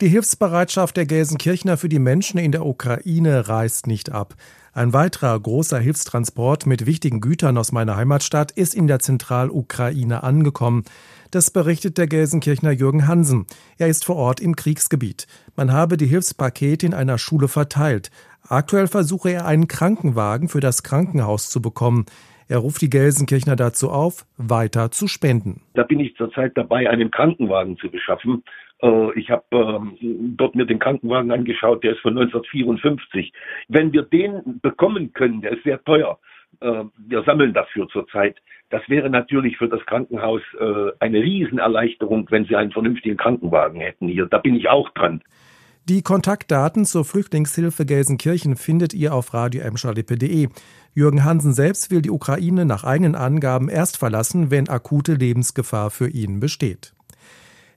Die Hilfsbereitschaft der Gelsenkirchner für die Menschen in der Ukraine reißt nicht ab. Ein weiterer großer Hilfstransport mit wichtigen Gütern aus meiner Heimatstadt ist in der Zentralukraine angekommen. Das berichtet der Gelsenkirchner Jürgen Hansen. Er ist vor Ort im Kriegsgebiet. Man habe die Hilfspakete in einer Schule verteilt. Aktuell versuche er einen Krankenwagen für das Krankenhaus zu bekommen. Er ruft die Gelsenkirchner dazu auf, weiter zu spenden. Da bin ich zurzeit dabei, einen Krankenwagen zu beschaffen. Äh, ich habe ähm, dort mir den Krankenwagen angeschaut, der ist von 1954. Wenn wir den bekommen können, der ist sehr teuer. Äh, wir sammeln dafür zurzeit. Das wäre natürlich für das Krankenhaus äh, eine Riesenerleichterung, wenn sie einen vernünftigen Krankenwagen hätten hier. Da bin ich auch dran. Die Kontaktdaten zur Flüchtlingshilfe Gelsenkirchen findet ihr auf radioemschalippe.de. Jürgen Hansen selbst will die Ukraine nach eigenen Angaben erst verlassen, wenn akute Lebensgefahr für ihn besteht.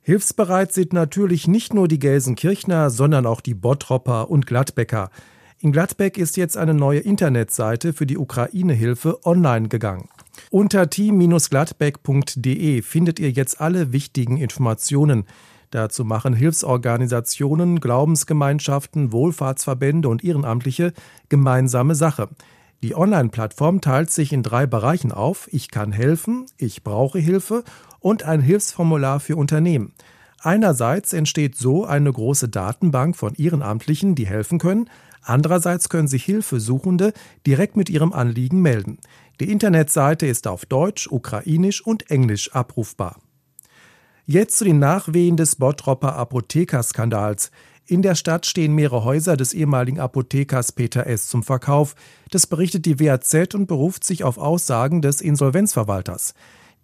Hilfsbereit sind natürlich nicht nur die Gelsenkirchner, sondern auch die Bottropper und Gladbecker. In Gladbeck ist jetzt eine neue Internetseite für die Ukraine-Hilfe online gegangen. Unter team-gladbeck.de findet ihr jetzt alle wichtigen Informationen. Dazu machen Hilfsorganisationen, Glaubensgemeinschaften, Wohlfahrtsverbände und Ehrenamtliche gemeinsame Sache. Die Online-Plattform teilt sich in drei Bereichen auf. Ich kann helfen, ich brauche Hilfe und ein Hilfsformular für Unternehmen. Einerseits entsteht so eine große Datenbank von Ehrenamtlichen, die helfen können. Andererseits können sich Hilfesuchende direkt mit ihrem Anliegen melden. Die Internetseite ist auf Deutsch, Ukrainisch und Englisch abrufbar. Jetzt zu den Nachwehen des Bottropper Apothekerskandals. In der Stadt stehen mehrere Häuser des ehemaligen Apothekers Peter S. zum Verkauf. Das berichtet die WAZ und beruft sich auf Aussagen des Insolvenzverwalters.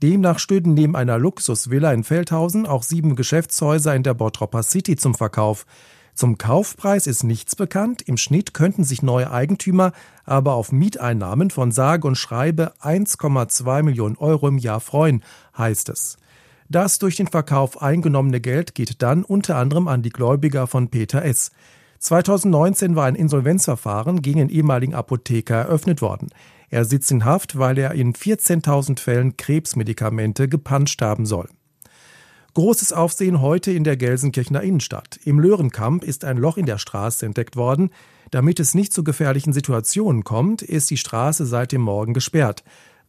Demnach stünden neben einer Luxusvilla in Feldhausen auch sieben Geschäftshäuser in der Bottropper City zum Verkauf. Zum Kaufpreis ist nichts bekannt. Im Schnitt könnten sich neue Eigentümer aber auf Mieteinnahmen von sage und schreibe 1,2 Millionen Euro im Jahr freuen, heißt es. Das durch den Verkauf eingenommene Geld geht dann unter anderem an die Gläubiger von Peter S. 2019 war ein Insolvenzverfahren gegen den ehemaligen Apotheker eröffnet worden. Er sitzt in Haft, weil er in 14.000 Fällen Krebsmedikamente gepanscht haben soll. Großes Aufsehen heute in der Gelsenkirchener Innenstadt. Im Löhrenkamp ist ein Loch in der Straße entdeckt worden. Damit es nicht zu gefährlichen Situationen kommt, ist die Straße seit dem Morgen gesperrt.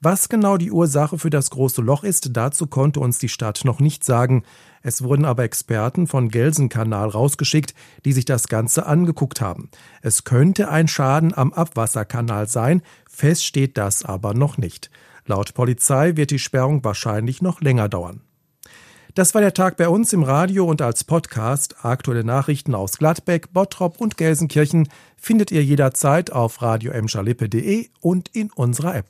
Was genau die Ursache für das große Loch ist, dazu konnte uns die Stadt noch nicht sagen. Es wurden aber Experten von Gelsenkanal rausgeschickt, die sich das Ganze angeguckt haben. Es könnte ein Schaden am Abwasserkanal sein, fest steht das aber noch nicht. Laut Polizei wird die Sperrung wahrscheinlich noch länger dauern. Das war der Tag bei uns im Radio und als Podcast. Aktuelle Nachrichten aus Gladbeck, Bottrop und Gelsenkirchen findet ihr jederzeit auf radio und in unserer App.